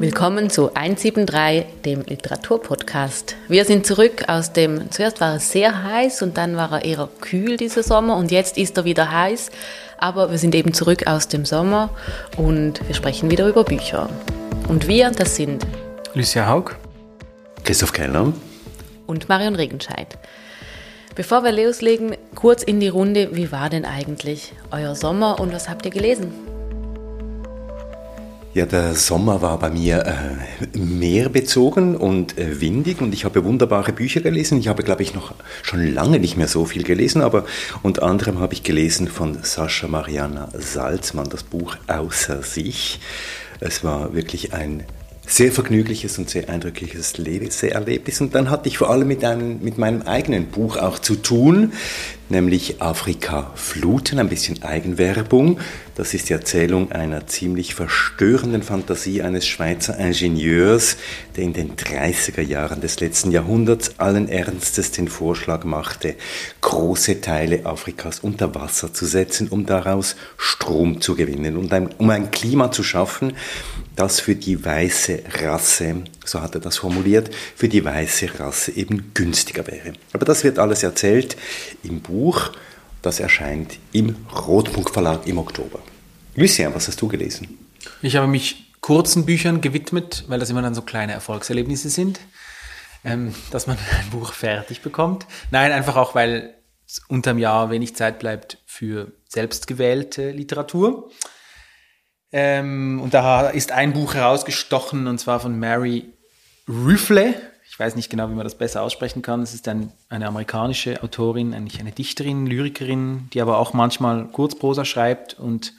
Willkommen zu 173, dem Literaturpodcast. Wir sind zurück aus dem, zuerst war es sehr heiß und dann war er eher kühl dieser Sommer und jetzt ist er wieder heiß. Aber wir sind eben zurück aus dem Sommer und wir sprechen wieder über Bücher. Und wir, das sind Lucia Haug, Christoph Kellner und Marion Regenscheid. Bevor wir loslegen, kurz in die Runde, wie war denn eigentlich euer Sommer und was habt ihr gelesen? Ja, der Sommer war bei mir äh, meerbezogen und äh, windig und ich habe wunderbare Bücher gelesen. Ich habe, glaube ich, noch schon lange nicht mehr so viel gelesen, aber unter anderem habe ich gelesen von Sascha Mariana Salzmann das Buch Außer sich. Es war wirklich ein sehr vergnügliches und sehr eindrückliches Leseerlebnis. Und dann hatte ich vor allem mit, einem, mit meinem eigenen Buch auch zu tun, nämlich Afrika Fluten, ein bisschen Eigenwerbung. Das ist die Erzählung einer ziemlich verstörenden Fantasie eines Schweizer Ingenieurs, der in den 30er Jahren des letzten Jahrhunderts allen Ernstes den Vorschlag machte, große Teile Afrikas unter Wasser zu setzen, um daraus Strom zu gewinnen, ein, um ein Klima zu schaffen, das für die weiße Rasse, so hat er das formuliert, für die weiße Rasse eben günstiger wäre. Aber das wird alles erzählt im Buch, das erscheint im Rotpunkt Verlag im Oktober. Lucien, was hast du gelesen? Ich habe mich kurzen Büchern gewidmet, weil das immer dann so kleine Erfolgserlebnisse sind, ähm, dass man ein Buch fertig bekommt. Nein, einfach auch, weil unterm Jahr wenig Zeit bleibt für selbstgewählte Literatur. Ähm, und da ist ein Buch herausgestochen, und zwar von Mary Rüffle. Ich weiß nicht genau, wie man das besser aussprechen kann. Es ist ein, eine amerikanische Autorin, eigentlich eine Dichterin, Lyrikerin, die aber auch manchmal Kurzprosa schreibt. Und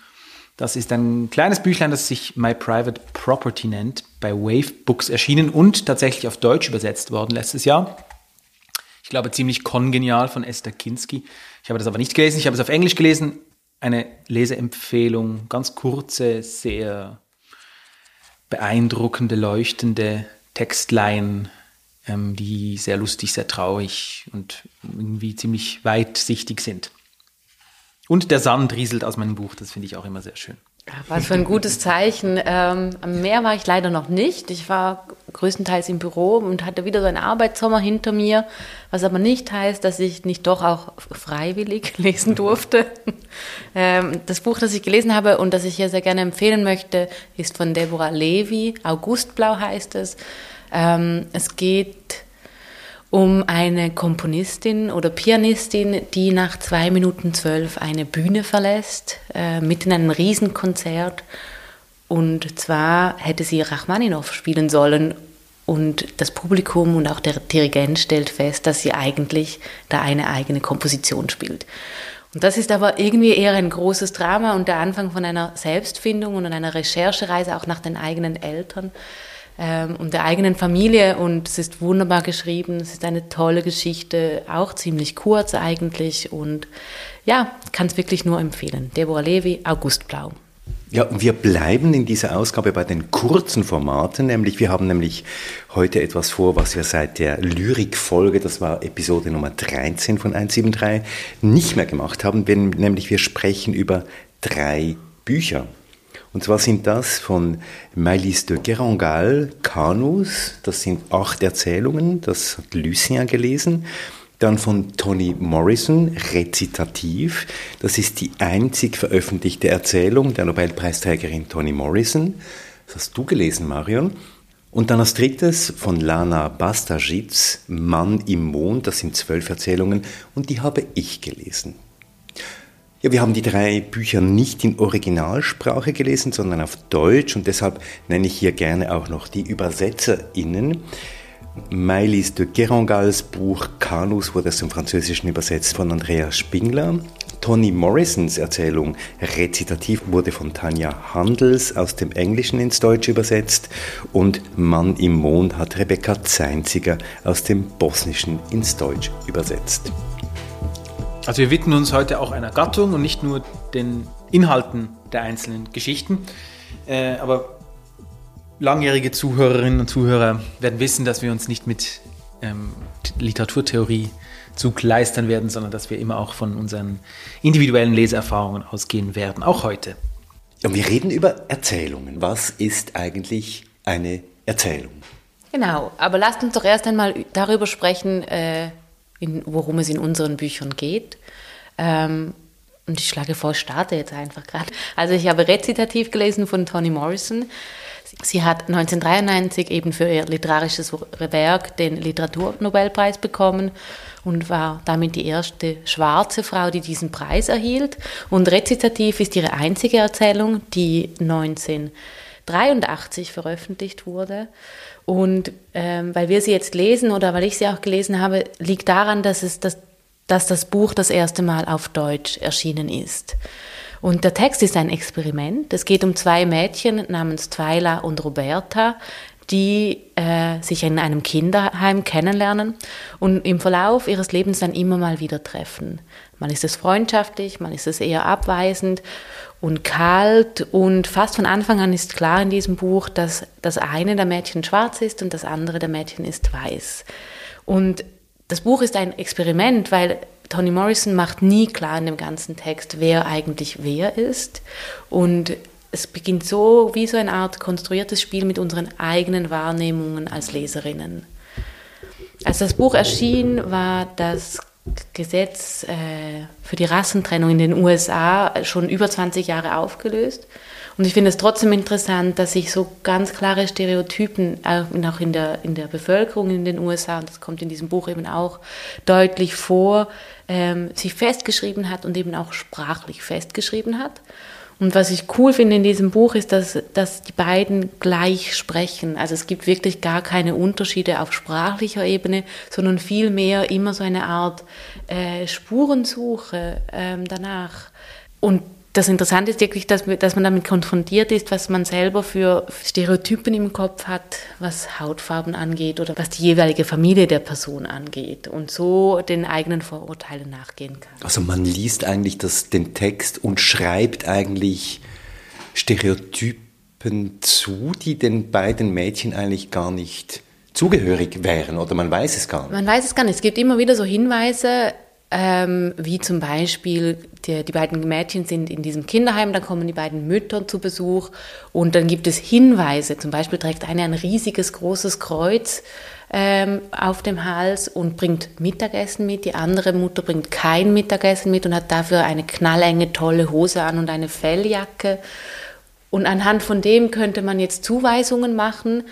das ist ein kleines Büchlein, das sich My Private Property nennt, bei Wave Books erschienen und tatsächlich auf Deutsch übersetzt worden letztes Jahr. Ich glaube, ziemlich kongenial von Esther Kinski. Ich habe das aber nicht gelesen. Ich habe es auf Englisch gelesen eine Leseempfehlung, ganz kurze, sehr beeindruckende, leuchtende Textlein, ähm, die sehr lustig, sehr traurig und irgendwie ziemlich weitsichtig sind. Und der Sand rieselt aus meinem Buch, das finde ich auch immer sehr schön. Was für ein gutes Zeichen. Ähm, am Meer war ich leider noch nicht. Ich war größtenteils im Büro und hatte wieder so einen Arbeitssommer hinter mir, was aber nicht heißt, dass ich nicht doch auch freiwillig lesen durfte. Ähm, das Buch, das ich gelesen habe und das ich hier sehr gerne empfehlen möchte, ist von Deborah Levy. Augustblau heißt es. Ähm, es geht um eine Komponistin oder Pianistin, die nach zwei Minuten zwölf eine Bühne verlässt, äh, mitten in einem Riesenkonzert. Und zwar hätte sie Rachmaninow spielen sollen und das Publikum und auch der Dirigent stellt fest, dass sie eigentlich da eine eigene Komposition spielt. Und das ist aber irgendwie eher ein großes Drama und der Anfang von einer Selbstfindung und einer Recherchereise auch nach den eigenen Eltern ähm, und der eigenen Familie. Und es ist wunderbar geschrieben. Es ist eine tolle Geschichte, auch ziemlich kurz eigentlich. Und ja, kann es wirklich nur empfehlen. Deborah Levi, August Blau. Ja, wir bleiben in dieser Ausgabe bei den kurzen Formaten, nämlich wir haben nämlich heute etwas vor, was wir seit der Lyrikfolge, das war Episode Nummer 13 von 173, nicht mehr gemacht haben, wenn, nämlich wir sprechen über drei Bücher. Und zwar sind das von Maëlys de Kerangal, Kanus, das sind acht Erzählungen, das hat Lucien gelesen. Dann von Toni Morrison, Rezitativ. Das ist die einzig veröffentlichte Erzählung der Nobelpreisträgerin Toni Morrison. Das hast du gelesen, Marion. Und dann als drittes von Lana Bastajic, Mann im Mond. Das sind zwölf Erzählungen und die habe ich gelesen. Ja, wir haben die drei Bücher nicht in Originalsprache gelesen, sondern auf Deutsch und deshalb nenne ich hier gerne auch noch die ÜbersetzerInnen. Maëlys de Kerangals Buch Kanus wurde zum Französischen übersetzt von Andreas Spingler. Toni Morrisons Erzählung Rezitativ wurde von Tanja Handels aus dem Englischen ins Deutsche übersetzt und Mann im Mond hat Rebecca Zeinziger aus dem Bosnischen ins Deutsch übersetzt. Also wir widmen uns heute auch einer Gattung und nicht nur den Inhalten der einzelnen Geschichten. Äh, aber langjährige Zuhörerinnen und Zuhörer werden wissen, dass wir uns nicht mit ähm, Literaturtheorie zugleistern werden, sondern dass wir immer auch von unseren individuellen Leseerfahrungen ausgehen werden, auch heute. Und wir reden über Erzählungen. Was ist eigentlich eine Erzählung. Genau, aber lasst uns doch erst einmal darüber sprechen, äh, in, worum es in unseren Büchern geht. Ähm, und ich schlage vor, ich starte jetzt einfach gerade. Also ich habe rezitativ gelesen von Toni Morrison. Sie hat 1993 eben für ihr literarisches Werk den Literaturnobelpreis bekommen und war damit die erste schwarze Frau, die diesen Preis erhielt. Und rezitativ ist ihre einzige Erzählung, die 1983 veröffentlicht wurde. Und ähm, weil wir sie jetzt lesen oder weil ich sie auch gelesen habe, liegt daran, dass es das dass das Buch das erste Mal auf Deutsch erschienen ist. Und der Text ist ein Experiment. Es geht um zwei Mädchen namens Twyla und Roberta, die äh, sich in einem Kinderheim kennenlernen und im Verlauf ihres Lebens dann immer mal wieder treffen. Mal ist es freundschaftlich, mal ist es eher abweisend und kalt und fast von Anfang an ist klar in diesem Buch, dass das eine der Mädchen schwarz ist und das andere der Mädchen ist weiß. Und das Buch ist ein Experiment, weil Toni Morrison macht nie klar in dem ganzen Text, wer eigentlich wer ist. Und es beginnt so wie so eine Art konstruiertes Spiel mit unseren eigenen Wahrnehmungen als Leserinnen. Als das Buch erschien, war das Gesetz äh, für die Rassentrennung in den USA schon über 20 Jahre aufgelöst. Und ich finde es trotzdem interessant, dass sich so ganz klare Stereotypen auch in der, in der Bevölkerung in den USA, und das kommt in diesem Buch eben auch deutlich vor, ähm, sich festgeschrieben hat und eben auch sprachlich festgeschrieben hat. Und was ich cool finde in diesem Buch ist, dass, dass die beiden gleich sprechen. Also es gibt wirklich gar keine Unterschiede auf sprachlicher Ebene, sondern vielmehr immer so eine Art äh, Spurensuche ähm, danach. Und das Interessante ist wirklich, dass, dass man damit konfrontiert ist, was man selber für Stereotypen im Kopf hat, was Hautfarben angeht oder was die jeweilige Familie der Person angeht und so den eigenen Vorurteilen nachgehen kann. Also man liest eigentlich das, den Text und schreibt eigentlich Stereotypen zu, die den beiden Mädchen eigentlich gar nicht zugehörig wären oder man weiß es gar nicht. Man weiß es gar nicht. Es gibt immer wieder so Hinweise, ähm, wie zum Beispiel, die, die beiden Mädchen sind in diesem Kinderheim, dann kommen die beiden Mütter zu Besuch und dann gibt es Hinweise. Zum Beispiel trägt eine ein riesiges, großes Kreuz ähm, auf dem Hals und bringt Mittagessen mit. Die andere Mutter bringt kein Mittagessen mit und hat dafür eine knallenge, tolle Hose an und eine Felljacke. Und anhand von dem könnte man jetzt Zuweisungen machen,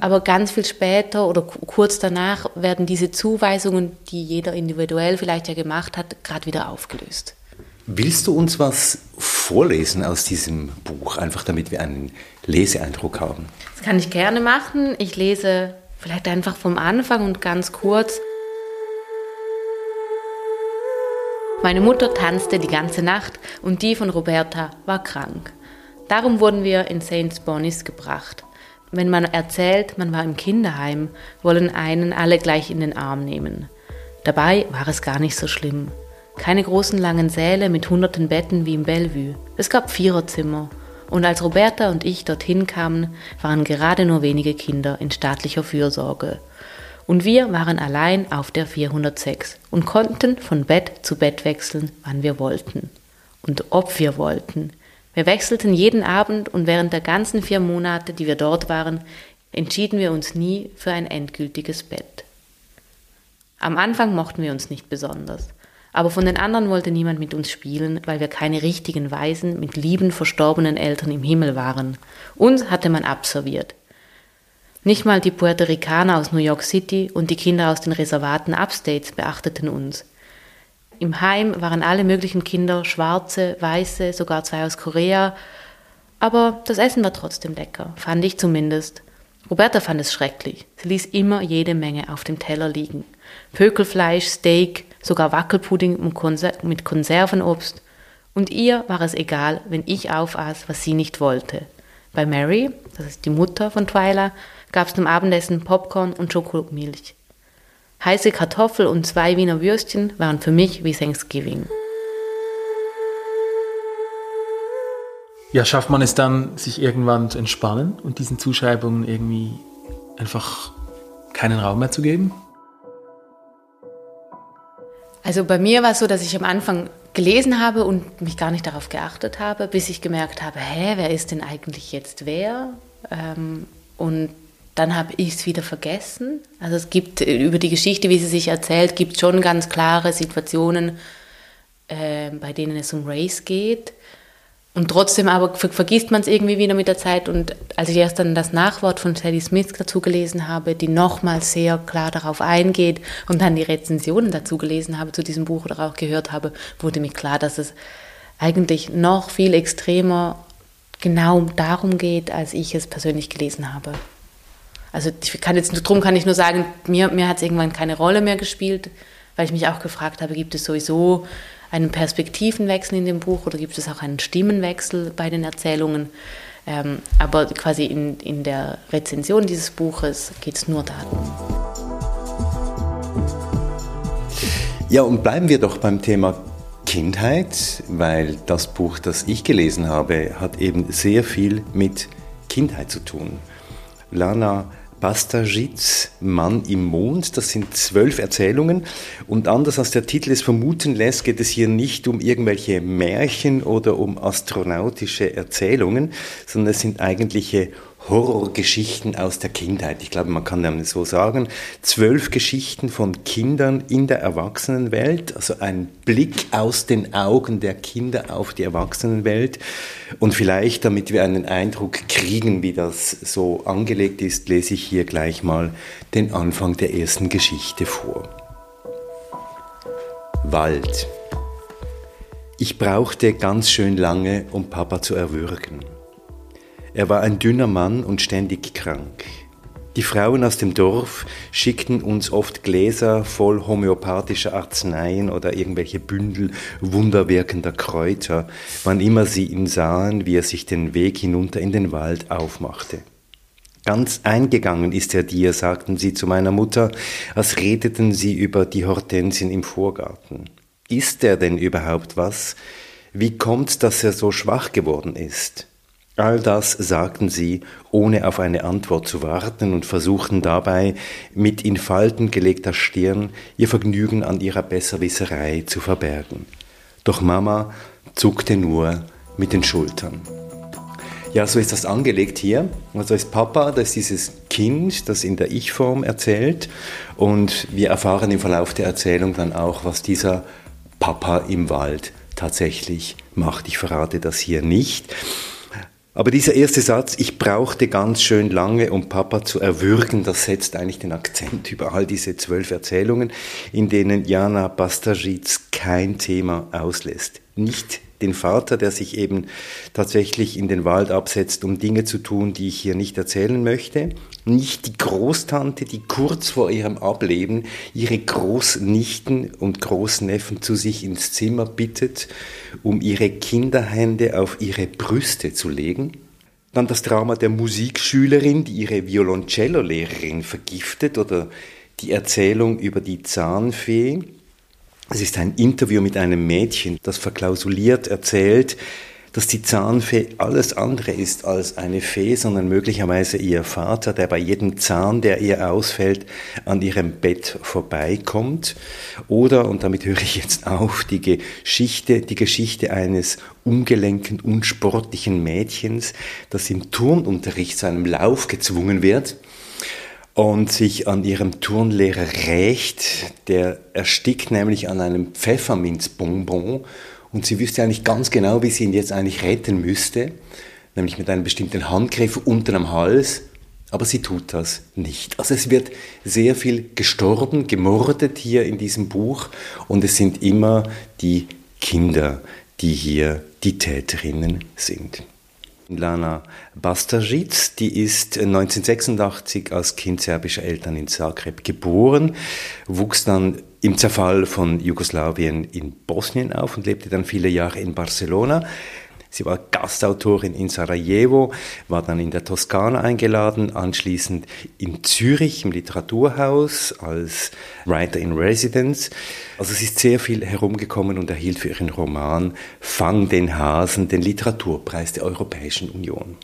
aber ganz viel später oder kurz danach werden diese Zuweisungen, die jeder individuell vielleicht ja gemacht hat, gerade wieder aufgelöst. Willst du uns was vorlesen aus diesem Buch, einfach damit wir einen Leseeindruck haben? Das kann ich gerne machen. Ich lese vielleicht einfach vom Anfang und ganz kurz. Meine Mutter tanzte die ganze Nacht und die von Roberta war krank. Darum wurden wir in St. Bonis gebracht. Wenn man erzählt, man war im Kinderheim, wollen einen alle gleich in den Arm nehmen. Dabei war es gar nicht so schlimm. Keine großen langen Säle mit hunderten Betten wie im Bellevue. Es gab Viererzimmer. Und als Roberta und ich dorthin kamen, waren gerade nur wenige Kinder in staatlicher Fürsorge. Und wir waren allein auf der 406 und konnten von Bett zu Bett wechseln, wann wir wollten. Und ob wir wollten. Wir wechselten jeden Abend und während der ganzen vier Monate, die wir dort waren, entschieden wir uns nie für ein endgültiges Bett. Am Anfang mochten wir uns nicht besonders, aber von den anderen wollte niemand mit uns spielen, weil wir keine richtigen Weisen mit lieben verstorbenen Eltern im Himmel waren. Uns hatte man abserviert. Nicht mal die Puerto Ricaner aus New York City und die Kinder aus den Reservaten Upstates beachteten uns. Im Heim waren alle möglichen Kinder, schwarze, weiße, sogar zwei aus Korea. Aber das Essen war trotzdem lecker, fand ich zumindest. Roberta fand es schrecklich. Sie ließ immer jede Menge auf dem Teller liegen. Pökelfleisch, Steak, sogar Wackelpudding mit Konservenobst. Und ihr war es egal, wenn ich aufaß, was sie nicht wollte. Bei Mary, das ist die Mutter von Twyla, gab es zum Abendessen Popcorn und Schokomilch. Heiße Kartoffel und zwei Wiener Würstchen waren für mich wie Thanksgiving. Ja, schafft man es dann, sich irgendwann zu entspannen und diesen Zuschreibungen irgendwie einfach keinen Raum mehr zu geben? Also bei mir war es so, dass ich am Anfang gelesen habe und mich gar nicht darauf geachtet habe, bis ich gemerkt habe, hä, wer ist denn eigentlich jetzt wer? Ähm, und dann habe ich es wieder vergessen. Also es gibt über die Geschichte, wie sie sich erzählt, gibt schon ganz klare Situationen, äh, bei denen es um Race geht. Und trotzdem aber ver vergisst man es irgendwie wieder mit der Zeit. Und als ich erst dann das Nachwort von Sadie Smith dazu gelesen habe, die nochmal sehr klar darauf eingeht und dann die Rezensionen dazu gelesen habe zu diesem Buch oder auch gehört habe, wurde mir klar, dass es eigentlich noch viel extremer genau darum geht, als ich es persönlich gelesen habe. Also ich kann jetzt drum kann ich nur sagen, mir, mir hat es irgendwann keine Rolle mehr gespielt, weil ich mich auch gefragt habe, gibt es sowieso einen Perspektivenwechsel in dem Buch oder gibt es auch einen Stimmenwechsel bei den Erzählungen? Ähm, aber quasi in, in der Rezension dieses Buches geht es nur darum. Ja, und bleiben wir doch beim Thema Kindheit, weil das Buch, das ich gelesen habe, hat eben sehr viel mit Kindheit zu tun. Lana Bastagits Mann im Mond. Das sind zwölf Erzählungen. Und anders als der Titel es vermuten lässt, geht es hier nicht um irgendwelche Märchen oder um astronautische Erzählungen, sondern es sind eigentliche Horrorgeschichten aus der Kindheit. Ich glaube, man kann das so sagen. Zwölf Geschichten von Kindern in der Erwachsenenwelt, also ein Blick aus den Augen der Kinder auf die Erwachsenenwelt. Und vielleicht, damit wir einen Eindruck kriegen, wie das so angelegt ist, lese ich hier gleich mal den Anfang der ersten Geschichte vor. Wald. Ich brauchte ganz schön lange, um Papa zu erwürgen. Er war ein dünner Mann und ständig krank. Die Frauen aus dem Dorf schickten uns oft Gläser voll homöopathischer Arzneien oder irgendwelche Bündel wunderwirkender Kräuter, wann immer sie ihn sahen, wie er sich den Weg hinunter in den Wald aufmachte. Ganz eingegangen ist er dir, sagten sie zu meiner Mutter, als redeten sie über die Hortensien im Vorgarten. Ist er denn überhaupt was? Wie kommt's, dass er so schwach geworden ist? All das sagten sie, ohne auf eine Antwort zu warten und versuchten dabei, mit in Falten gelegter Stirn ihr Vergnügen an ihrer Besserwisserei zu verbergen. Doch Mama zuckte nur mit den Schultern. Ja, so ist das angelegt hier. Also ist Papa, das ist dieses Kind, das in der Ich-Form erzählt. Und wir erfahren im Verlauf der Erzählung dann auch, was dieser Papa im Wald tatsächlich macht. Ich verrate das hier nicht. Aber dieser erste Satz, ich brauchte ganz schön lange, um Papa zu erwürgen, das setzt eigentlich den Akzent über all diese zwölf Erzählungen, in denen Jana Bastagitz kein Thema auslässt. Nicht den Vater, der sich eben tatsächlich in den Wald absetzt, um Dinge zu tun, die ich hier nicht erzählen möchte. Nicht die Großtante, die kurz vor ihrem Ableben ihre Großnichten und Großneffen zu sich ins Zimmer bittet, um ihre Kinderhände auf ihre Brüste zu legen. Dann das Drama der Musikschülerin, die ihre Violoncello-Lehrerin vergiftet oder die Erzählung über die Zahnfee, es ist ein Interview mit einem Mädchen, das verklausuliert erzählt, dass die Zahnfee alles andere ist als eine Fee, sondern möglicherweise ihr Vater, der bei jedem Zahn, der ihr ausfällt, an ihrem Bett vorbeikommt. Oder, und damit höre ich jetzt auf, die Geschichte, die Geschichte eines ungelenken, unsportlichen Mädchens, das im Turnunterricht zu einem Lauf gezwungen wird und sich an ihrem Turnlehrer rächt. Der erstickt nämlich an einem Pfefferminzbonbon und sie wüsste eigentlich ganz genau, wie sie ihn jetzt eigentlich retten müsste, nämlich mit einem bestimmten Handgriff unten am Hals. Aber sie tut das nicht. Also es wird sehr viel gestorben, gemordet hier in diesem Buch und es sind immer die Kinder, die hier die Täterinnen sind. Lana Bastajic, die ist 1986 als Kind serbischer Eltern in Zagreb geboren, wuchs dann im Zerfall von Jugoslawien in Bosnien auf und lebte dann viele Jahre in Barcelona. Sie war Gastautorin in Sarajevo, war dann in der Toskana eingeladen, anschließend in Zürich im Literaturhaus als Writer in Residence. Also sie ist sehr viel herumgekommen und erhielt für ihren Roman Fang den Hasen den Literaturpreis der Europäischen Union.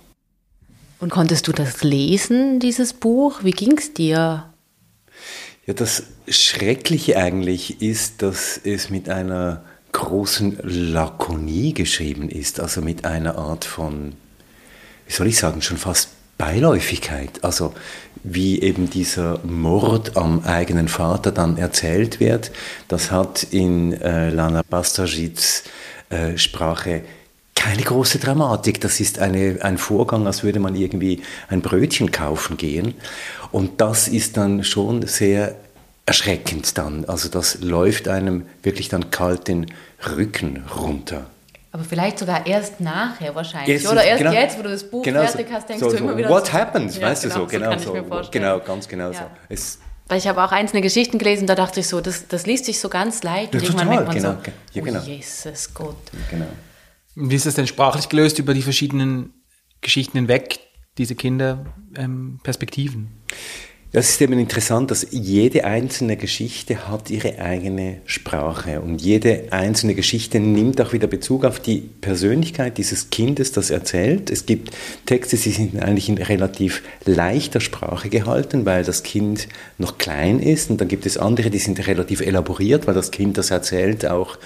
Und konntest du das lesen, dieses Buch? Wie ging es dir? Ja, das Schreckliche eigentlich ist, dass es mit einer großen Lakonie geschrieben ist, also mit einer Art von, wie soll ich sagen, schon fast Beiläufigkeit. Also wie eben dieser Mord am eigenen Vater dann erzählt wird, das hat in äh, Lana Bastajids äh, Sprache keine große Dramatik. Das ist eine, ein Vorgang, als würde man irgendwie ein Brötchen kaufen gehen. Und das ist dann schon sehr erschreckend dann. Also das läuft einem wirklich dann kalt den Rücken runter. Aber vielleicht sogar erst nachher wahrscheinlich. Jetzt, Oder erst genau, jetzt, wo du das Buch genau fertig hast, denkst so, du immer so, wieder. What so, happens, ja, weißt genau, du so, genau so. Genau, ganz genau ja. so. Es, Weil ich habe auch einzelne Geschichten gelesen, da dachte ich so, das, das liest sich so ganz leicht. Ja, und total, irgendwann genau, so, ja, genau. oh Jesus Gott. Genau. Wie ist das denn sprachlich gelöst über die verschiedenen Geschichten hinweg, diese Kinderperspektiven? Ähm, das ist eben interessant, dass jede einzelne Geschichte hat ihre eigene Sprache und jede einzelne Geschichte nimmt auch wieder Bezug auf die Persönlichkeit dieses Kindes, das erzählt. Es gibt Texte, die sind eigentlich in relativ leichter Sprache gehalten, weil das Kind noch klein ist und dann gibt es andere, die sind relativ elaboriert, weil das Kind das erzählt auch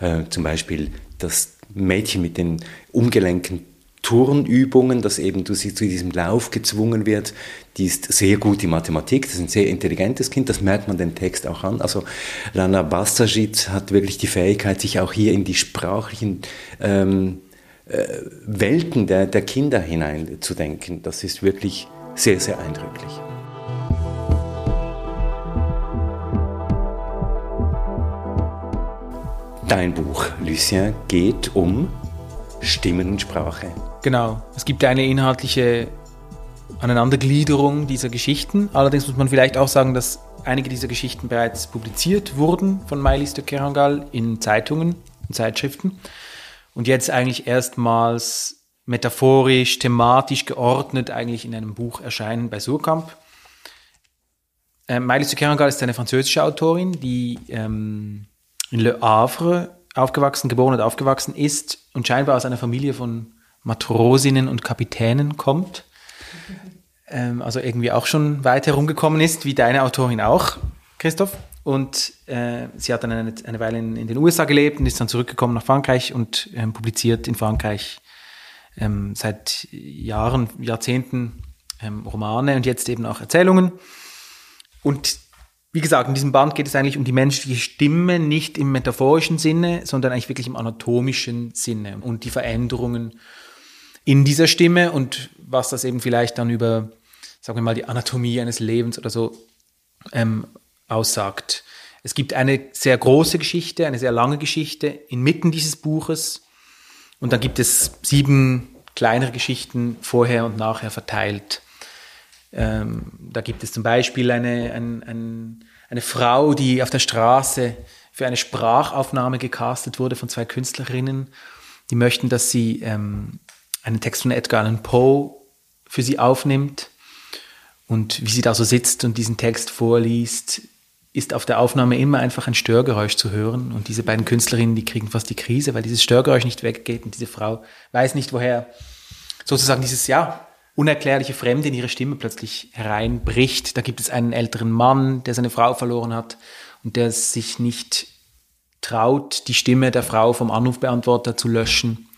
äh, zum Beispiel das Mädchen mit den Umgelenken Turnübungen, dass eben du sie zu diesem Lauf gezwungen wird, die ist sehr gut in Mathematik, das ist ein sehr intelligentes Kind, das merkt man den Text auch an. Also Lana Bastajic hat wirklich die Fähigkeit, sich auch hier in die sprachlichen ähm, äh, Welten der, der Kinder hineinzudenken. Das ist wirklich sehr, sehr eindrücklich. Dein Buch, Lucien, geht um Stimmen und Sprache. Genau. Es gibt eine inhaltliche Aneinandergliederung dieser Geschichten. Allerdings muss man vielleicht auch sagen, dass einige dieser Geschichten bereits publiziert wurden von Mailis de Kerangal in Zeitungen und Zeitschriften und jetzt eigentlich erstmals metaphorisch, thematisch geordnet eigentlich in einem Buch erscheinen bei Surkamp. Ähm, Mailis de Kerangal ist eine französische Autorin, die ähm, in Le Havre aufgewachsen, geboren und aufgewachsen ist und scheinbar aus einer Familie von Matrosinnen und Kapitänen kommt. Ähm, also irgendwie auch schon weit herumgekommen ist, wie deine Autorin auch, Christoph. Und äh, sie hat dann eine, eine Weile in, in, den USA gelebt und ist dann zurückgekommen nach Frankreich und ähm, publiziert in Frankreich ähm, seit Jahren, Jahrzehnten ähm, Romane und jetzt eben auch Erzählungen. Und wie gesagt, in diesem Band geht es eigentlich um die menschliche Stimme, nicht im metaphorischen Sinne, sondern eigentlich wirklich im anatomischen Sinne und die Veränderungen in dieser Stimme und was das eben vielleicht dann über, sagen wir mal, die Anatomie eines Lebens oder so ähm, aussagt. Es gibt eine sehr große Geschichte, eine sehr lange Geschichte inmitten dieses Buches und dann gibt es sieben kleinere Geschichten vorher und nachher verteilt. Ähm, da gibt es zum Beispiel eine, ein, ein, eine Frau, die auf der Straße für eine Sprachaufnahme gecastet wurde von zwei Künstlerinnen. Die möchten, dass sie ähm, einen Text von Edgar Allan Poe für sie aufnimmt. Und wie sie da so sitzt und diesen Text vorliest, ist auf der Aufnahme immer einfach ein Störgeräusch zu hören. Und diese beiden Künstlerinnen, die kriegen fast die Krise, weil dieses Störgeräusch nicht weggeht und diese Frau weiß nicht, woher sozusagen dieses, ja, unerklärliche Fremde in ihre Stimme plötzlich hereinbricht. Da gibt es einen älteren Mann, der seine Frau verloren hat und der sich nicht traut, die Stimme der Frau vom Anrufbeantworter zu löschen,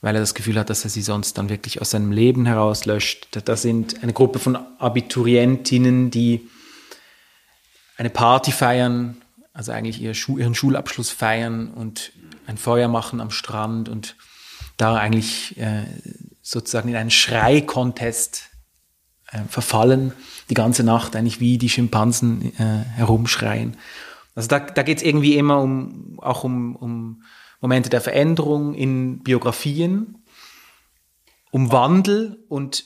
weil er das Gefühl hat, dass er sie sonst dann wirklich aus seinem Leben heraus löscht. Da sind eine Gruppe von Abiturientinnen, die eine Party feiern, also eigentlich ihren Schulabschluss feiern und ein Feuer machen am Strand und da eigentlich äh, sozusagen in einen Schrei-Contest äh, verfallen, die ganze Nacht eigentlich wie die Schimpansen äh, herumschreien. Also da, da geht es irgendwie immer um, auch um, um Momente der Veränderung in Biografien, um Wandel und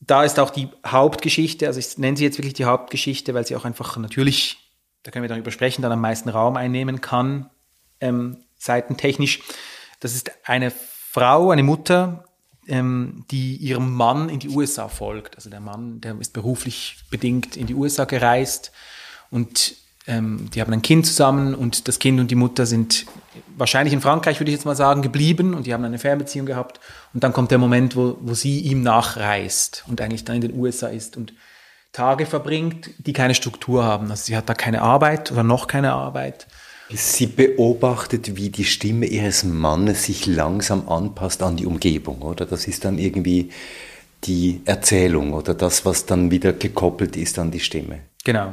da ist auch die Hauptgeschichte, also ich nenne sie jetzt wirklich die Hauptgeschichte, weil sie auch einfach natürlich, da können wir darüber sprechen, dann am meisten Raum einnehmen kann, ähm, seitentechnisch. Das ist eine Frau, eine Mutter, ähm, die ihrem Mann in die USA folgt. Also der Mann, der ist beruflich bedingt in die USA gereist und ähm, die haben ein Kind zusammen und das Kind und die Mutter sind wahrscheinlich in Frankreich, würde ich jetzt mal sagen, geblieben und die haben eine Fernbeziehung gehabt. Und dann kommt der Moment, wo, wo sie ihm nachreist und eigentlich dann in den USA ist und Tage verbringt, die keine Struktur haben. Also sie hat da keine Arbeit oder noch keine Arbeit. Sie beobachtet, wie die Stimme ihres Mannes sich langsam anpasst an die Umgebung, oder? Das ist dann irgendwie die Erzählung oder das, was dann wieder gekoppelt ist an die Stimme. Genau.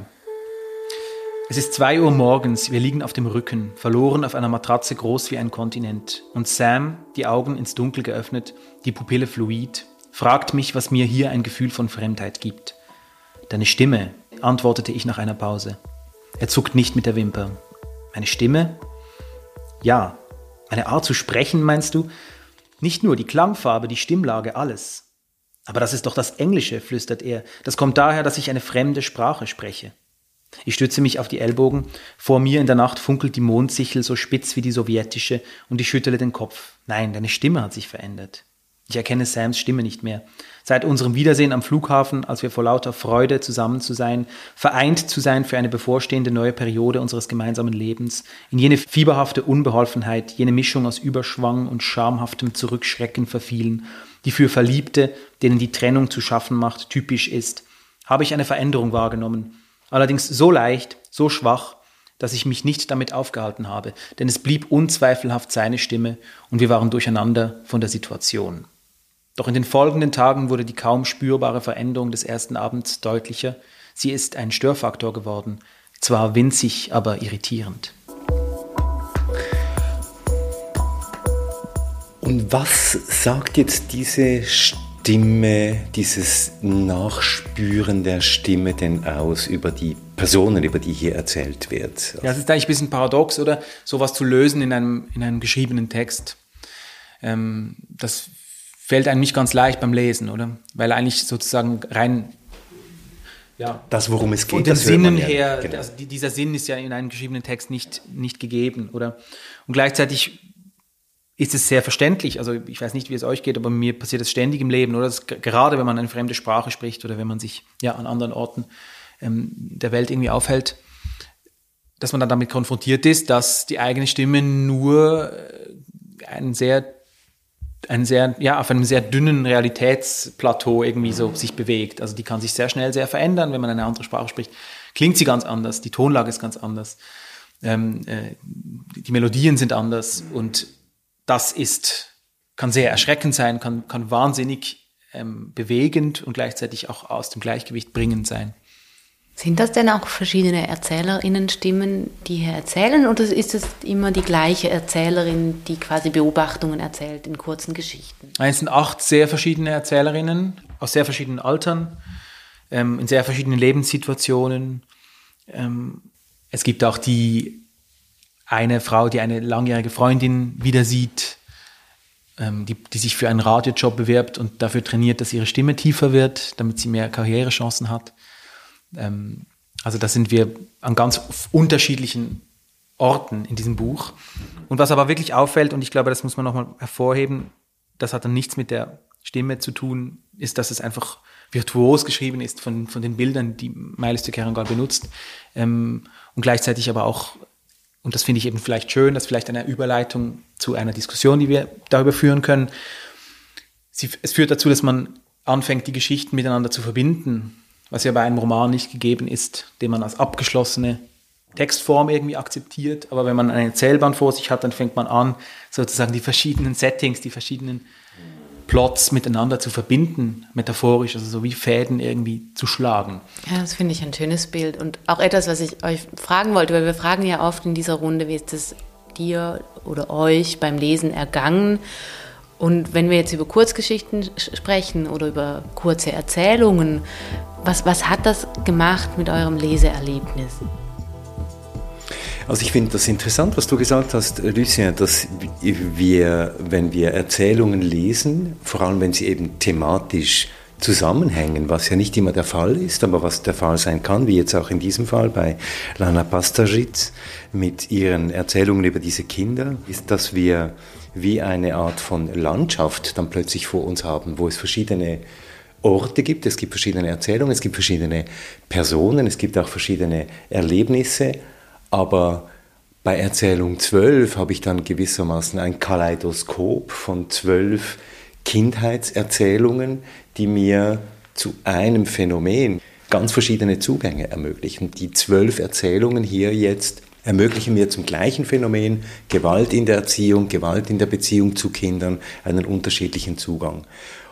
Es ist zwei Uhr morgens, wir liegen auf dem Rücken, verloren auf einer Matratze groß wie ein Kontinent. Und Sam, die Augen ins Dunkel geöffnet, die Pupille fluid, fragt mich, was mir hier ein Gefühl von Fremdheit gibt. Deine Stimme, antwortete ich nach einer Pause. Er zuckt nicht mit der Wimper. Meine Stimme? Ja. Meine Art zu sprechen, meinst du? Nicht nur die Klangfarbe, die Stimmlage, alles. Aber das ist doch das Englische, flüstert er. Das kommt daher, dass ich eine fremde Sprache spreche. Ich stütze mich auf die Ellbogen. Vor mir in der Nacht funkelt die Mondsichel so spitz wie die sowjetische und ich schüttele den Kopf. Nein, deine Stimme hat sich verändert. Ich erkenne Sams Stimme nicht mehr. Seit unserem Wiedersehen am Flughafen, als wir vor lauter Freude zusammen zu sein, vereint zu sein für eine bevorstehende neue Periode unseres gemeinsamen Lebens, in jene fieberhafte Unbeholfenheit, jene Mischung aus Überschwang und schamhaftem Zurückschrecken verfielen, die für Verliebte, denen die Trennung zu schaffen macht, typisch ist, habe ich eine Veränderung wahrgenommen, allerdings so leicht, so schwach, dass ich mich nicht damit aufgehalten habe, denn es blieb unzweifelhaft seine Stimme und wir waren durcheinander von der Situation. Doch in den folgenden Tagen wurde die kaum spürbare Veränderung des ersten Abends deutlicher. Sie ist ein Störfaktor geworden, zwar winzig, aber irritierend. Und was sagt jetzt diese Stimme? Dieses Nachspüren der Stimme denn aus über die Personen, über die hier erzählt wird? Ja, es ist eigentlich ein bisschen paradox, oder? Sowas zu lösen in einem, in einem geschriebenen Text. Ähm, das fällt einem nicht ganz leicht beim Lesen, oder? Weil eigentlich sozusagen rein ja, das, worum es geht. Von den Sinnen ja, her, genau. also dieser Sinn ist ja in einem geschriebenen Text nicht, nicht gegeben, oder? Und gleichzeitig ist es sehr verständlich. Also ich weiß nicht, wie es euch geht, aber mir passiert das ständig im Leben, oder? Das, gerade wenn man eine fremde Sprache spricht oder wenn man sich ja an anderen Orten ähm, der Welt irgendwie aufhält, dass man dann damit konfrontiert ist, dass die eigene Stimme nur äh, einen sehr ein sehr, ja, auf einem sehr dünnen Realitätsplateau irgendwie so sich bewegt. Also die kann sich sehr schnell sehr verändern, wenn man eine andere Sprache spricht. Klingt sie ganz anders, die Tonlage ist ganz anders, ähm, äh, die Melodien sind anders und das ist, kann sehr erschreckend sein, kann, kann wahnsinnig ähm, bewegend und gleichzeitig auch aus dem Gleichgewicht bringend sein. Sind das denn auch verschiedene ErzählerInnen-Stimmen, die hier erzählen, oder ist es immer die gleiche Erzählerin, die quasi Beobachtungen erzählt in kurzen Geschichten? Es sind acht sehr verschiedene Erzählerinnen aus sehr verschiedenen Altern, ähm, in sehr verschiedenen Lebenssituationen. Ähm, es gibt auch die eine Frau, die eine langjährige Freundin wieder sieht, ähm, die, die sich für einen Radiojob bewirbt und dafür trainiert, dass ihre Stimme tiefer wird, damit sie mehr Karrierechancen hat. Ähm, also da sind wir an ganz unterschiedlichen Orten in diesem Buch. Und was aber wirklich auffällt, und ich glaube, das muss man nochmal hervorheben, das hat dann nichts mit der Stimme zu tun, ist, dass es einfach virtuos geschrieben ist von, von den Bildern, die Miles de Kerangal benutzt. Ähm, und gleichzeitig aber auch und das finde ich eben vielleicht schön, das ist vielleicht eine Überleitung zu einer Diskussion, die wir darüber führen können. Sie, es führt dazu, dass man anfängt, die Geschichten miteinander zu verbinden, was ja bei einem Roman nicht gegeben ist, den man als abgeschlossene Textform irgendwie akzeptiert. Aber wenn man einen Erzählband vor sich hat, dann fängt man an, sozusagen die verschiedenen Settings, die verschiedenen Plots miteinander zu verbinden, metaphorisch, also so wie Fäden irgendwie zu schlagen. Ja, das finde ich ein schönes Bild und auch etwas, was ich euch fragen wollte, weil wir fragen ja oft in dieser Runde, wie ist es dir oder euch beim Lesen ergangen? Und wenn wir jetzt über Kurzgeschichten sprechen oder über kurze Erzählungen, was, was hat das gemacht mit eurem Leseerlebnis? Also ich finde das interessant, was du gesagt hast, Lucien, dass wir, wenn wir Erzählungen lesen, vor allem wenn sie eben thematisch zusammenhängen, was ja nicht immer der Fall ist, aber was der Fall sein kann, wie jetzt auch in diesem Fall bei Lana Pastajic mit ihren Erzählungen über diese Kinder, ist, dass wir wie eine Art von Landschaft dann plötzlich vor uns haben, wo es verschiedene Orte gibt, es gibt verschiedene Erzählungen, es gibt verschiedene Personen, es gibt auch verschiedene Erlebnisse, aber bei Erzählung 12 habe ich dann gewissermaßen ein Kaleidoskop von zwölf Kindheitserzählungen, die mir zu einem Phänomen ganz verschiedene Zugänge ermöglichen. Die zwölf Erzählungen hier jetzt ermöglichen mir zum gleichen Phänomen Gewalt in der Erziehung, Gewalt in der Beziehung zu Kindern einen unterschiedlichen Zugang.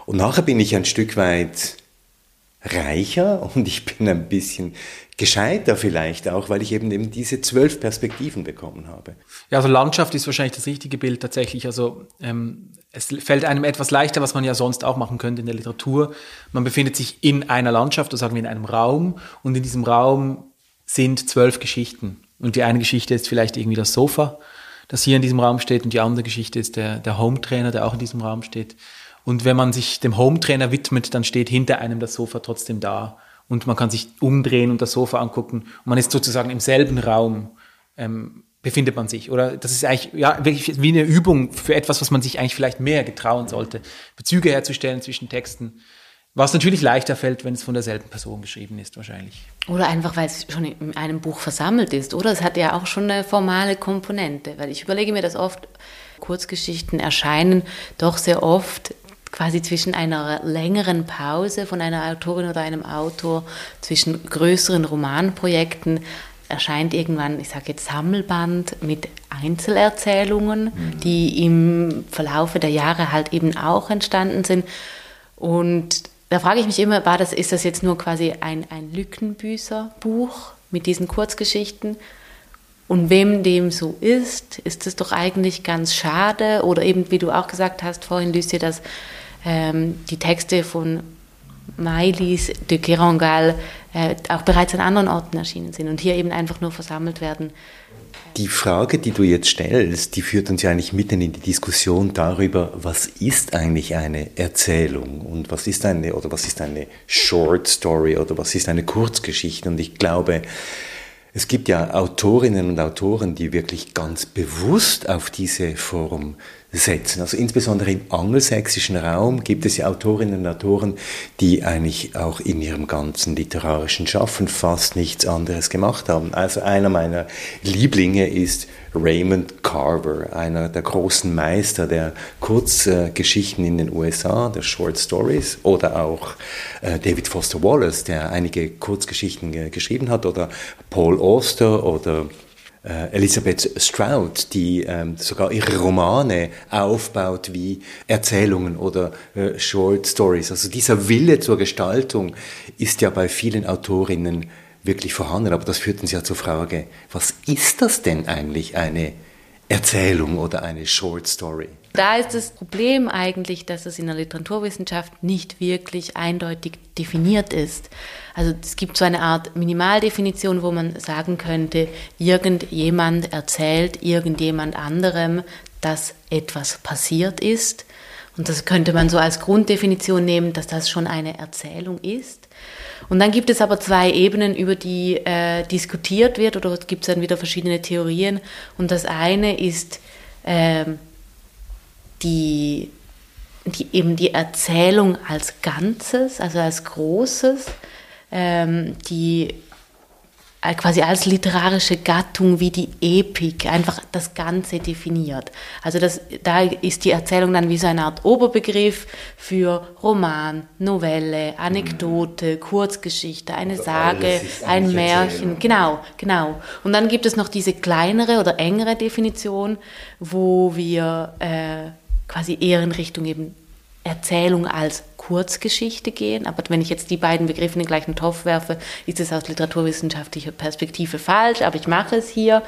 Und nachher bin ich ein Stück weit reicher und ich bin ein bisschen gescheiter vielleicht auch, weil ich eben eben diese zwölf Perspektiven bekommen habe. Ja, also Landschaft ist wahrscheinlich das richtige Bild tatsächlich. Also ähm, es fällt einem etwas leichter, was man ja sonst auch machen könnte in der Literatur. Man befindet sich in einer Landschaft, oder sagen wir in einem Raum, und in diesem Raum sind zwölf Geschichten. Und die eine Geschichte ist vielleicht irgendwie das Sofa, das hier in diesem Raum steht, und die andere Geschichte ist der, der Home-Trainer, der auch in diesem Raum steht. Und wenn man sich dem Home-Trainer widmet, dann steht hinter einem das Sofa trotzdem da und man kann sich umdrehen und das Sofa angucken. Und man ist sozusagen im selben Raum, ähm, befindet man sich. Oder das ist eigentlich ja, wirklich wie eine Übung für etwas, was man sich eigentlich vielleicht mehr getrauen sollte. Bezüge herzustellen zwischen Texten. Was natürlich leichter fällt, wenn es von derselben Person geschrieben ist, wahrscheinlich. Oder einfach, weil es schon in einem Buch versammelt ist, oder? Es hat ja auch schon eine formale Komponente, weil ich überlege mir das oft, Kurzgeschichten erscheinen doch sehr oft quasi zwischen einer längeren Pause von einer Autorin oder einem Autor, zwischen größeren Romanprojekten, erscheint irgendwann, ich sage jetzt Sammelband mit Einzelerzählungen, mhm. die im Verlaufe der Jahre halt eben auch entstanden sind. Und da frage ich mich immer, war das, ist das jetzt nur quasi ein, ein Lückenbüßer-Buch mit diesen Kurzgeschichten? Und wem dem so ist, ist es doch eigentlich ganz schade. Oder eben, wie du auch gesagt hast vorhin, Lucie, dass ähm, die Texte von Mailis de Kerangal äh, auch bereits an anderen Orten erschienen sind und hier eben einfach nur versammelt werden. Die Frage, die du jetzt stellst, die führt uns ja eigentlich mitten in die Diskussion darüber, was ist eigentlich eine Erzählung und was ist eine oder was ist eine Short Story oder was ist eine Kurzgeschichte. Und ich glaube, es gibt ja Autorinnen und Autoren, die wirklich ganz bewusst auf diese Form setzen. Also insbesondere im angelsächsischen Raum gibt es ja Autorinnen und Autoren, die eigentlich auch in ihrem ganzen literarischen Schaffen fast nichts anderes gemacht haben. Also einer meiner Lieblinge ist Raymond Carver, einer der großen Meister der Kurzgeschichten in den USA, der Short Stories, oder auch äh, David Foster Wallace, der einige Kurzgeschichten geschrieben hat, oder Paul Auster oder äh, Elisabeth Stroud, die ähm, sogar ihre Romane aufbaut wie Erzählungen oder äh, Short Stories. Also dieser Wille zur Gestaltung ist ja bei vielen Autorinnen wirklich vorhanden. Aber das führt uns ja zur Frage, was ist das denn eigentlich eine Erzählung oder eine Short Story? Da ist das Problem eigentlich, dass es in der Literaturwissenschaft nicht wirklich eindeutig definiert ist. Also es gibt so eine Art Minimaldefinition, wo man sagen könnte, irgendjemand erzählt irgendjemand anderem, dass etwas passiert ist. Und das könnte man so als Grunddefinition nehmen, dass das schon eine Erzählung ist. Und dann gibt es aber zwei Ebenen, über die äh, diskutiert wird, oder gibt es dann wieder verschiedene Theorien. Und das eine ist äh, die, die, eben die Erzählung als Ganzes, also als Großes, ähm, die äh, quasi als literarische Gattung wie die Epik einfach das Ganze definiert. Also das, da ist die Erzählung dann wie so eine Art Oberbegriff für Roman, Novelle, Anekdote, mhm. Kurzgeschichte, eine also Sage, ein Märchen. Erzählung. Genau, genau. Und dann gibt es noch diese kleinere oder engere Definition, wo wir äh, quasi eher in Richtung eben Erzählung als Kurzgeschichte gehen. Aber wenn ich jetzt die beiden Begriffe in den gleichen Topf werfe, ist es aus literaturwissenschaftlicher Perspektive falsch. Aber ich mache es hier,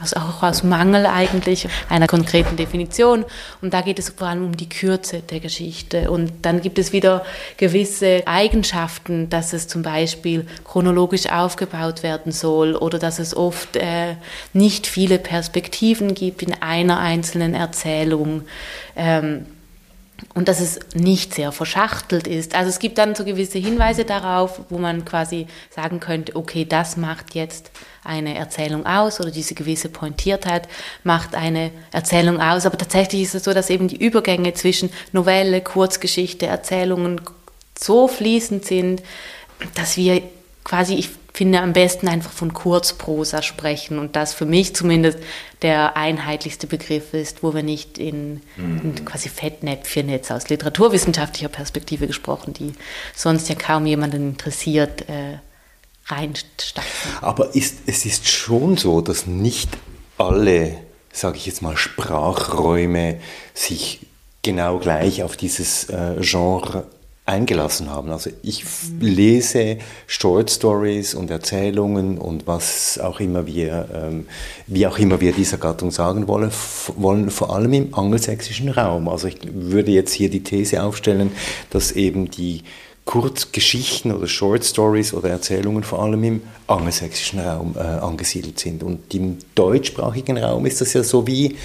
also auch aus Mangel eigentlich einer konkreten Definition. Und da geht es vor allem um die Kürze der Geschichte. Und dann gibt es wieder gewisse Eigenschaften, dass es zum Beispiel chronologisch aufgebaut werden soll oder dass es oft äh, nicht viele Perspektiven gibt in einer einzelnen Erzählung. Ähm, und dass es nicht sehr verschachtelt ist. Also es gibt dann so gewisse Hinweise darauf, wo man quasi sagen könnte, okay, das macht jetzt eine Erzählung aus oder diese gewisse Pointiertheit macht eine Erzählung aus. Aber tatsächlich ist es so, dass eben die Übergänge zwischen Novelle, Kurzgeschichte, Erzählungen so fließend sind, dass wir quasi, ich finde, am besten einfach von Kurzprosa sprechen und das für mich zumindest der einheitlichste Begriff ist, wo wir nicht in, mhm. in quasi Fettnäpfchen jetzt aus literaturwissenschaftlicher Perspektive gesprochen, die sonst ja kaum jemanden interessiert, äh, reinstapfen. Aber ist, es ist schon so, dass nicht alle, sage ich jetzt mal, Sprachräume sich genau gleich auf dieses äh, Genre eingelassen haben. Also ich lese Short Stories und Erzählungen und was auch immer wir, ähm, wie auch immer wir dieser Gattung sagen wollen, wollen vor allem im angelsächsischen Raum. Also ich würde jetzt hier die These aufstellen, dass eben die Kurzgeschichten oder Short Stories oder Erzählungen vor allem im angelsächsischen Raum äh, angesiedelt sind. Und im deutschsprachigen Raum ist das ja so wie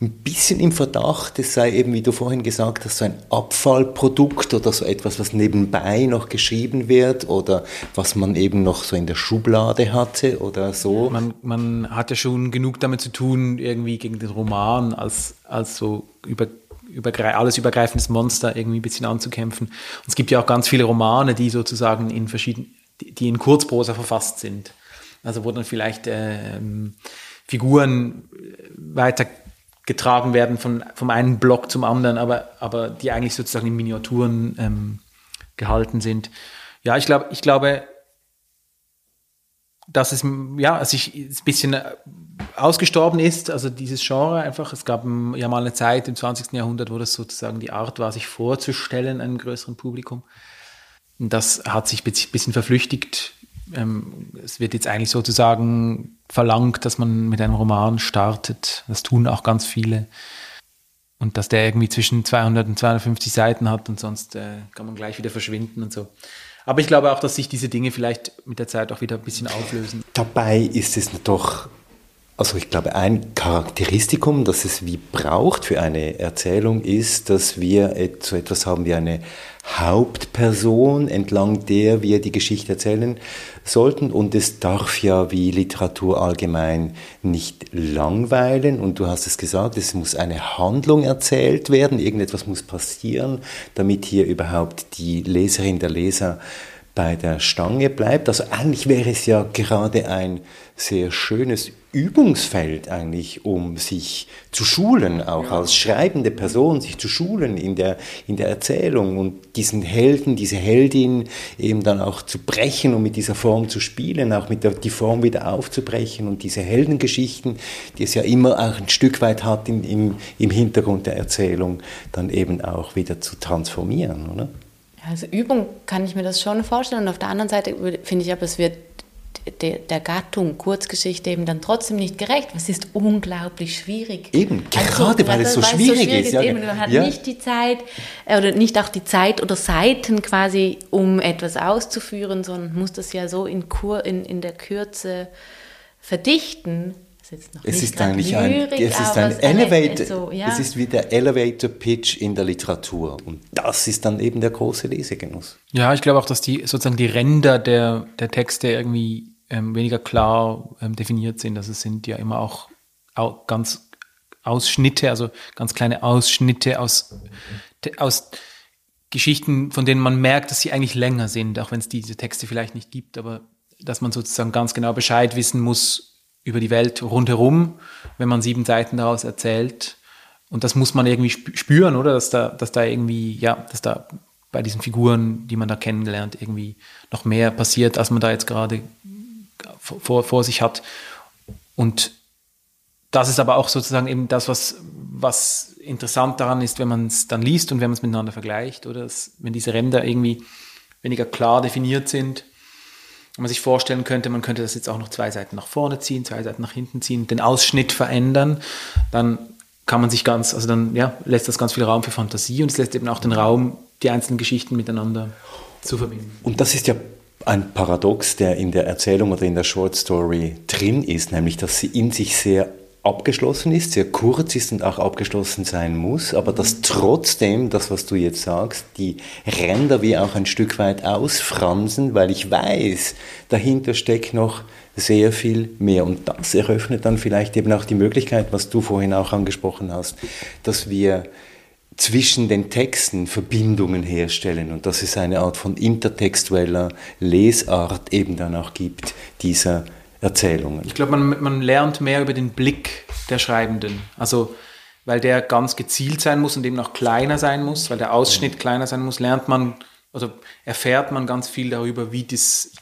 ein bisschen im Verdacht, es sei eben, wie du vorhin gesagt hast, so ein Abfallprodukt oder so etwas, was nebenbei noch geschrieben wird oder was man eben noch so in der Schublade hatte oder so. Man, man hat ja schon genug damit zu tun, irgendwie gegen den Roman als, als so über übergre alles übergreifendes Monster irgendwie ein bisschen anzukämpfen. Und es gibt ja auch ganz viele Romane, die sozusagen in verschiedenen, die in Kurzprosa verfasst sind. Also wo dann vielleicht äh, Figuren weitergetragen werden von, vom einen Block zum anderen, aber, aber die eigentlich sozusagen in Miniaturen ähm, gehalten sind. Ja, ich glaube, ich glaube, dass es ja sich ein bisschen äh, ausgestorben ist, also dieses Genre einfach. Es gab ja mal eine Zeit im 20. Jahrhundert, wo das sozusagen die Art war, sich vorzustellen einem größeren Publikum. Und das hat sich ein bisschen verflüchtigt. Ähm, es wird jetzt eigentlich sozusagen verlangt, dass man mit einem Roman startet. Das tun auch ganz viele. Und dass der irgendwie zwischen 200 und 250 Seiten hat und sonst äh, kann man gleich wieder verschwinden und so. Aber ich glaube auch, dass sich diese Dinge vielleicht mit der Zeit auch wieder ein bisschen auflösen. Dabei ist es doch also ich glaube, ein Charakteristikum, das es wie braucht für eine Erzählung, ist, dass wir so etwas haben wie eine Hauptperson, entlang der wir die Geschichte erzählen sollten. Und es darf ja wie Literatur allgemein nicht langweilen. Und du hast es gesagt, es muss eine Handlung erzählt werden, irgendetwas muss passieren, damit hier überhaupt die Leserin, der Leser bei der Stange bleibt. Also eigentlich wäre es ja gerade ein sehr schönes Übungsfeld eigentlich, um sich zu schulen, auch ja. als schreibende Person, sich zu schulen in der, in der Erzählung und diesen Helden, diese Heldin eben dann auch zu brechen und mit dieser Form zu spielen, auch mit der, die Form wieder aufzubrechen und diese Heldengeschichten, die es ja immer auch ein Stück weit hat in, im, im Hintergrund der Erzählung, dann eben auch wieder zu transformieren, oder? Also Übung kann ich mir das schon vorstellen. Und auf der anderen Seite finde ich aber, es wird der Gattung Kurzgeschichte eben dann trotzdem nicht gerecht. Was ist unglaublich schwierig. Eben, also, gerade weil, es so, weil schwierig, so schwierig ist. Ja. Eben, man hat ja. nicht die Zeit äh, oder nicht auch die Zeit oder Seiten quasi, um etwas auszuführen, sondern muss das ja so in, Kur, in, in der Kürze verdichten, es ist eigentlich ein, es ist ein Elevator, so, ja. es ist wie der Elevator Pitch in der Literatur und das ist dann eben der große Lesegenuss. Ja, ich glaube auch, dass die sozusagen die Ränder der, der Texte irgendwie ähm, weniger klar ähm, definiert sind. Also es sind ja immer auch, auch ganz Ausschnitte, also ganz kleine Ausschnitte aus, aus Geschichten, von denen man merkt, dass sie eigentlich länger sind, auch wenn es diese Texte vielleicht nicht gibt, aber dass man sozusagen ganz genau Bescheid wissen muss, über die Welt rundherum, wenn man sieben Seiten daraus erzählt. Und das muss man irgendwie spüren, oder? Dass da, dass da irgendwie, ja, dass da bei diesen Figuren, die man da kennengelernt, irgendwie noch mehr passiert, als man da jetzt gerade vor, vor sich hat. Und das ist aber auch sozusagen eben das, was, was interessant daran ist, wenn man es dann liest und wenn man es miteinander vergleicht, oder? Dass, wenn diese Ränder irgendwie weniger klar definiert sind, wenn man sich vorstellen könnte, man könnte das jetzt auch noch zwei Seiten nach vorne ziehen, zwei Seiten nach hinten ziehen, den Ausschnitt verändern, dann kann man sich ganz, also dann ja, lässt das ganz viel Raum für Fantasie und es lässt eben auch den Raum, die einzelnen Geschichten miteinander zu verbinden. Und das ist ja ein Paradox, der in der Erzählung oder in der Short Story drin ist, nämlich dass sie in sich sehr abgeschlossen ist, sehr kurz ist und auch abgeschlossen sein muss, aber dass trotzdem, das was du jetzt sagst, die Ränder wie auch ein Stück weit ausfransen, weil ich weiß, dahinter steckt noch sehr viel mehr. Und das eröffnet dann vielleicht eben auch die Möglichkeit, was du vorhin auch angesprochen hast, dass wir zwischen den Texten Verbindungen herstellen und dass es eine Art von intertextueller Lesart eben dann auch gibt, dieser Erzählungen. Ich glaube, man, man lernt mehr über den Blick der Schreibenden. Also, weil der ganz gezielt sein muss und eben auch kleiner sein muss, weil der Ausschnitt kleiner sein muss, lernt man, also erfährt man ganz viel darüber, wie das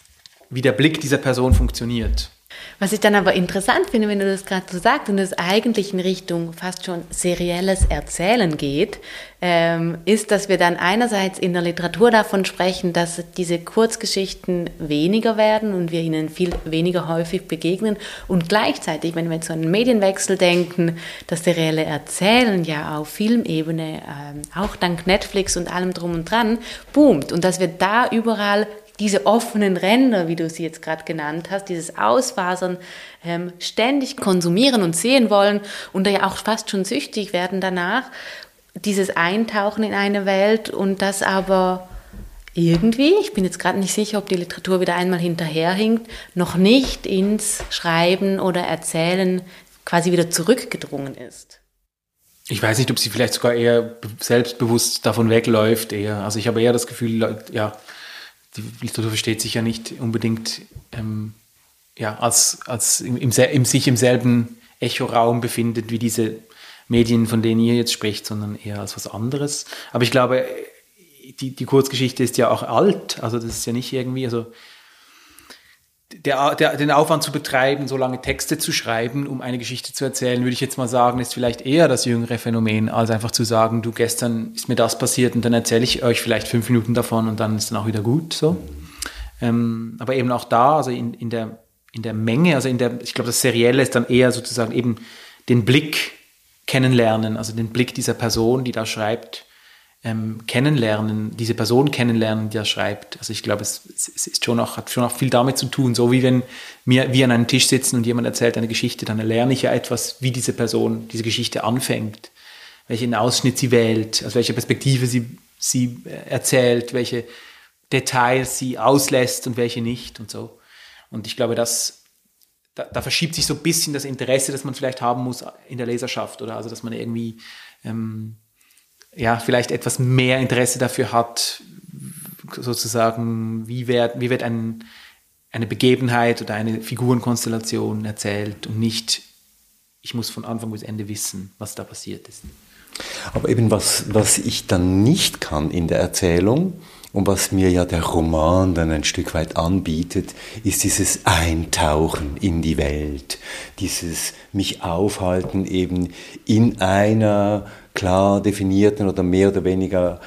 wie der Blick dieser Person funktioniert. Was ich dann aber interessant finde, wenn du das gerade so sagst und es eigentlich in Richtung fast schon serielles Erzählen geht, ähm, ist, dass wir dann einerseits in der Literatur davon sprechen, dass diese Kurzgeschichten weniger werden und wir ihnen viel weniger häufig begegnen. Und gleichzeitig, wenn wir zu einem Medienwechsel denken, das serielle Erzählen ja auf Filmebene, ähm, auch dank Netflix und allem drum und dran, boomt. Und dass wir da überall diese offenen Ränder, wie du sie jetzt gerade genannt hast, dieses Ausfasern, ähm, ständig konsumieren und sehen wollen und da ja auch fast schon süchtig werden danach, dieses Eintauchen in eine Welt und das aber irgendwie, ich bin jetzt gerade nicht sicher, ob die Literatur wieder einmal hinterherhinkt, noch nicht ins Schreiben oder Erzählen quasi wieder zurückgedrungen ist. Ich weiß nicht, ob sie vielleicht sogar eher selbstbewusst davon wegläuft, eher. Also ich habe eher das Gefühl, ja, die Literatur versteht sich ja nicht unbedingt ähm, ja, als, als im, im, im, sich im selben Echoraum befindet wie diese Medien, von denen ihr jetzt spricht, sondern eher als was anderes. Aber ich glaube, die, die Kurzgeschichte ist ja auch alt, also das ist ja nicht irgendwie, also der, der, den Aufwand zu betreiben, so lange Texte zu schreiben, um eine Geschichte zu erzählen, würde ich jetzt mal sagen, ist vielleicht eher das jüngere Phänomen, als einfach zu sagen, du gestern ist mir das passiert und dann erzähle ich euch vielleicht fünf Minuten davon und dann ist dann auch wieder gut. So. Ähm, aber eben auch da, also in, in, der, in der Menge, also in der, ich glaube, das Serielle ist dann eher sozusagen eben den Blick kennenlernen, also den Blick dieser Person, die da schreibt, ähm, kennenlernen, diese Person kennenlernen, die er schreibt. Also ich glaube, es, es, ist schon auch, hat schon auch viel damit zu tun. So wie wenn wir, wir an einem Tisch sitzen und jemand erzählt eine Geschichte, dann lerne ich ja etwas, wie diese Person diese Geschichte anfängt, welchen Ausschnitt sie wählt, aus welcher Perspektive sie, sie erzählt, welche Details sie auslässt und welche nicht und so. Und ich glaube, dass da, da verschiebt sich so ein bisschen das Interesse, das man vielleicht haben muss in der Leserschaft oder also, dass man irgendwie ähm, ja, vielleicht etwas mehr Interesse dafür hat, sozusagen, wie wird, wie wird ein, eine Begebenheit oder eine Figurenkonstellation erzählt und nicht, ich muss von Anfang bis Ende wissen, was da passiert ist. Aber eben was, was ich dann nicht kann in der Erzählung und was mir ja der Roman dann ein Stück weit anbietet, ist dieses Eintauchen in die Welt, dieses mich aufhalten eben in einer klar definierten oder mehr oder weniger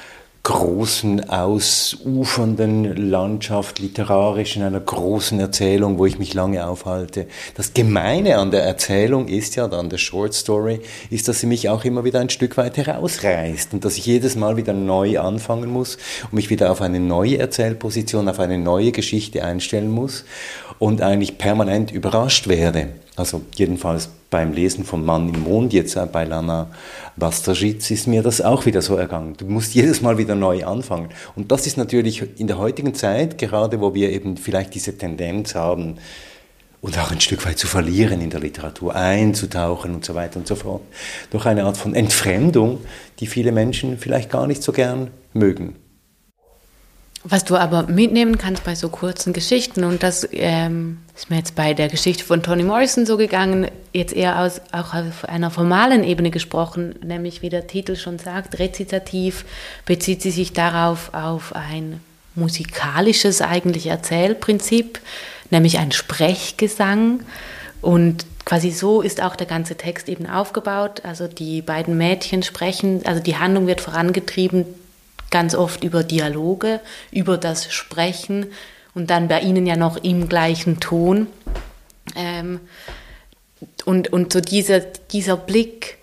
großen, ausufernden Landschaft, literarisch in einer großen Erzählung, wo ich mich lange aufhalte. Das Gemeine an der Erzählung ist ja dann der Short Story, ist, dass sie mich auch immer wieder ein Stück weit herausreißt und dass ich jedes Mal wieder neu anfangen muss und mich wieder auf eine neue Erzählposition, auf eine neue Geschichte einstellen muss und eigentlich permanent überrascht werde. Also jedenfalls beim Lesen von Mann im Mond, jetzt bei Lana Bastajic, ist mir das auch wieder so ergangen. Du musst jedes Mal wieder neu anfangen. Und das ist natürlich in der heutigen Zeit, gerade wo wir eben vielleicht diese Tendenz haben, und auch ein Stück weit zu verlieren in der Literatur, einzutauchen und so weiter und so fort, durch eine Art von Entfremdung, die viele Menschen vielleicht gar nicht so gern mögen. Was du aber mitnehmen kannst bei so kurzen Geschichten, und das ähm, ist mir jetzt bei der Geschichte von Toni Morrison so gegangen, jetzt eher aus, auch auf einer formalen Ebene gesprochen, nämlich wie der Titel schon sagt, rezitativ bezieht sie sich darauf auf ein musikalisches eigentlich Erzählprinzip, nämlich ein Sprechgesang. Und quasi so ist auch der ganze Text eben aufgebaut. Also die beiden Mädchen sprechen, also die Handlung wird vorangetrieben ganz oft über Dialoge, über das Sprechen und dann bei Ihnen ja noch im gleichen Ton. Ähm, und, und so dieser, dieser Blick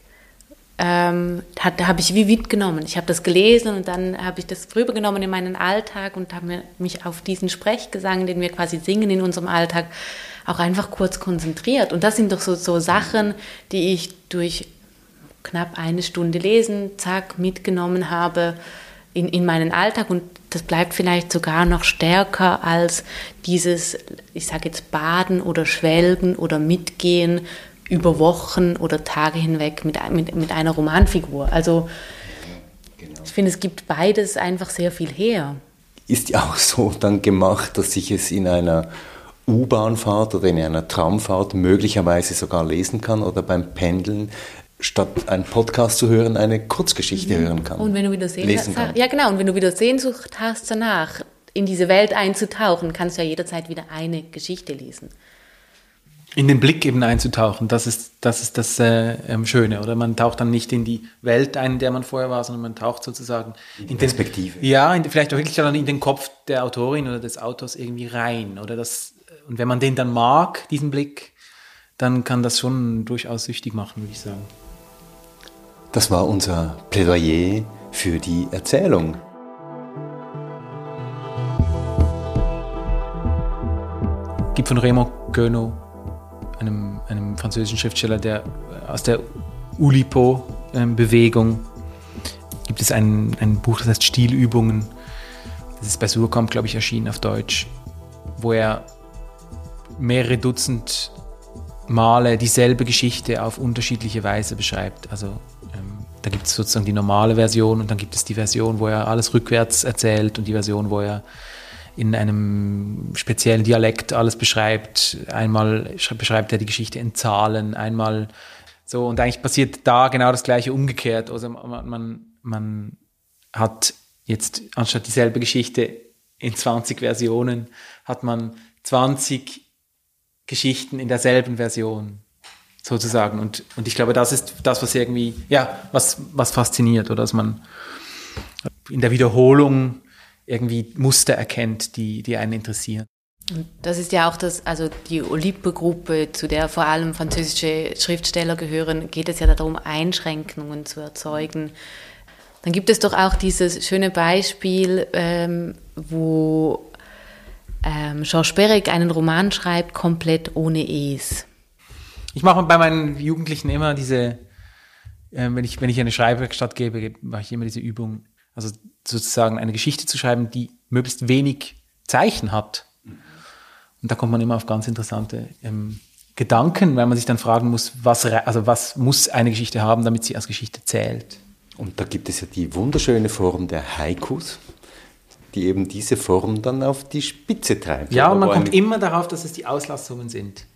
ähm, habe ich wie mitgenommen. Ich habe das gelesen und dann habe ich das rübergenommen in meinen Alltag und habe mich auf diesen Sprechgesang, den wir quasi singen in unserem Alltag, auch einfach kurz konzentriert. Und das sind doch so, so Sachen, die ich durch knapp eine Stunde Lesen, zack, mitgenommen habe in, in meinen Alltag und das bleibt vielleicht sogar noch stärker als dieses, ich sage jetzt Baden oder Schwelgen oder Mitgehen über Wochen oder Tage hinweg mit, mit, mit einer Romanfigur. Also genau. ich finde, es gibt beides einfach sehr viel her. Ist ja auch so dann gemacht, dass ich es in einer U-Bahnfahrt oder in einer Tramfahrt möglicherweise sogar lesen kann oder beim Pendeln statt einen Podcast zu hören, eine Kurzgeschichte mhm. hören kann. Und wenn du wieder Sehnsucht hast, ja genau, und wenn du wieder Sehnsucht hast danach, in diese Welt einzutauchen, kannst du ja jederzeit wieder eine Geschichte lesen. In den Blick eben einzutauchen, das ist das, ist das äh, ähm, Schöne, oder? Man taucht dann nicht in die Welt ein, in der man vorher war, sondern man taucht sozusagen in die Perspektive. Den, ja, in, vielleicht auch wirklich dann in den Kopf der Autorin oder des Autors irgendwie rein, oder das, und wenn man den dann mag, diesen Blick, dann kann das schon durchaus süchtig machen, würde ich sagen. Das war unser Plädoyer für die Erzählung. Gibt von Raymond Queneau, einem, einem französischen Schriftsteller, der aus der Ulipo-Bewegung gibt es ein, ein Buch, das heißt Stilübungen. Das ist bei Surkamp, glaube ich, erschienen auf Deutsch, wo er mehrere Dutzend Male dieselbe Geschichte auf unterschiedliche Weise beschreibt. Also da gibt es sozusagen die normale Version und dann gibt es die Version, wo er alles rückwärts erzählt und die Version, wo er in einem speziellen Dialekt alles beschreibt. Einmal beschreibt er die Geschichte in Zahlen, einmal so und eigentlich passiert da genau das gleiche umgekehrt. Also man, man, hat jetzt anstatt dieselbe Geschichte in 20 Versionen, hat man 20 Geschichten in derselben Version sozusagen. Und, und ich glaube, das ist das, was irgendwie, ja, was, was fasziniert, oder dass man in der Wiederholung irgendwie Muster erkennt, die, die einen interessieren. Das ist ja auch das, also die Olympe-Gruppe, zu der vor allem französische Schriftsteller gehören, geht es ja darum, Einschränkungen zu erzeugen. Dann gibt es doch auch dieses schöne Beispiel, ähm, wo ähm, Georges Perec einen Roman schreibt, komplett ohne Es. Ich mache bei meinen Jugendlichen immer diese, äh, wenn, ich, wenn ich eine Schreibwerkstatt gebe, mache ich immer diese Übung, also sozusagen eine Geschichte zu schreiben, die möglichst wenig Zeichen hat. Und da kommt man immer auf ganz interessante ähm, Gedanken, weil man sich dann fragen muss, was, also was muss eine Geschichte haben, damit sie als Geschichte zählt. Und da gibt es ja die wunderschöne Form der Haikus, die eben diese Form dann auf die Spitze treibt. Ja, und man kommt immer darauf, dass es die Auslassungen sind.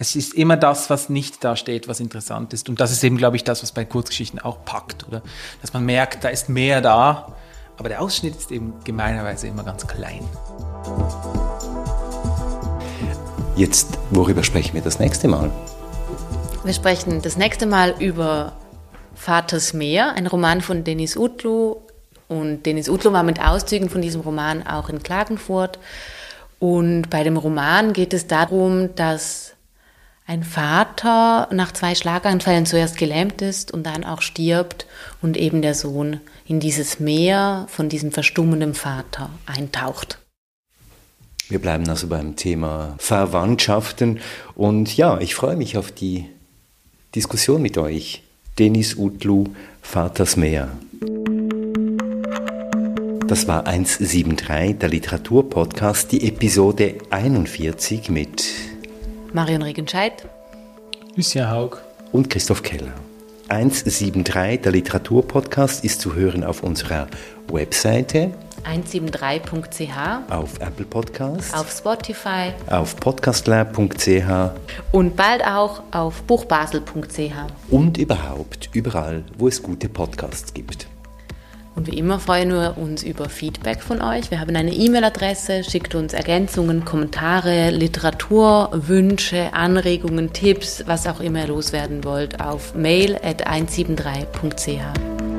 Es ist immer das, was nicht da steht, was interessant ist. Und das ist eben, glaube ich, das, was bei Kurzgeschichten auch packt, oder? Dass man merkt, da ist mehr da, aber der Ausschnitt ist eben gemeinerweise immer ganz klein. Jetzt, worüber sprechen wir das nächste Mal? Wir sprechen das nächste Mal über Vaters Meer, ein Roman von Denis Utlu, und Denis Utlo war mit Auszügen von diesem Roman auch in Klagenfurt. Und bei dem Roman geht es darum, dass ein Vater nach zwei Schlaganfällen zuerst gelähmt ist und dann auch stirbt und eben der Sohn in dieses Meer von diesem verstummenden Vater eintaucht. Wir bleiben also beim Thema Verwandtschaften und ja, ich freue mich auf die Diskussion mit euch. Denis Utlu, Vaters Meer. Das war 173, der Literaturpodcast, die Episode 41 mit Marion Regenscheid, Lucia Haug. Und Christoph Keller. 173, der Literaturpodcast, ist zu hören auf unserer Webseite. 173.ch, auf Apple Podcasts, auf Spotify, auf podcastlab.ch und bald auch auf buchbasel.ch und überhaupt überall, wo es gute Podcasts gibt. Und wie immer freuen wir uns über Feedback von euch. Wir haben eine E-Mail-Adresse, schickt uns Ergänzungen, Kommentare, Literatur, Wünsche, Anregungen, Tipps, was auch immer ihr loswerden wollt, auf mail at 173.ch.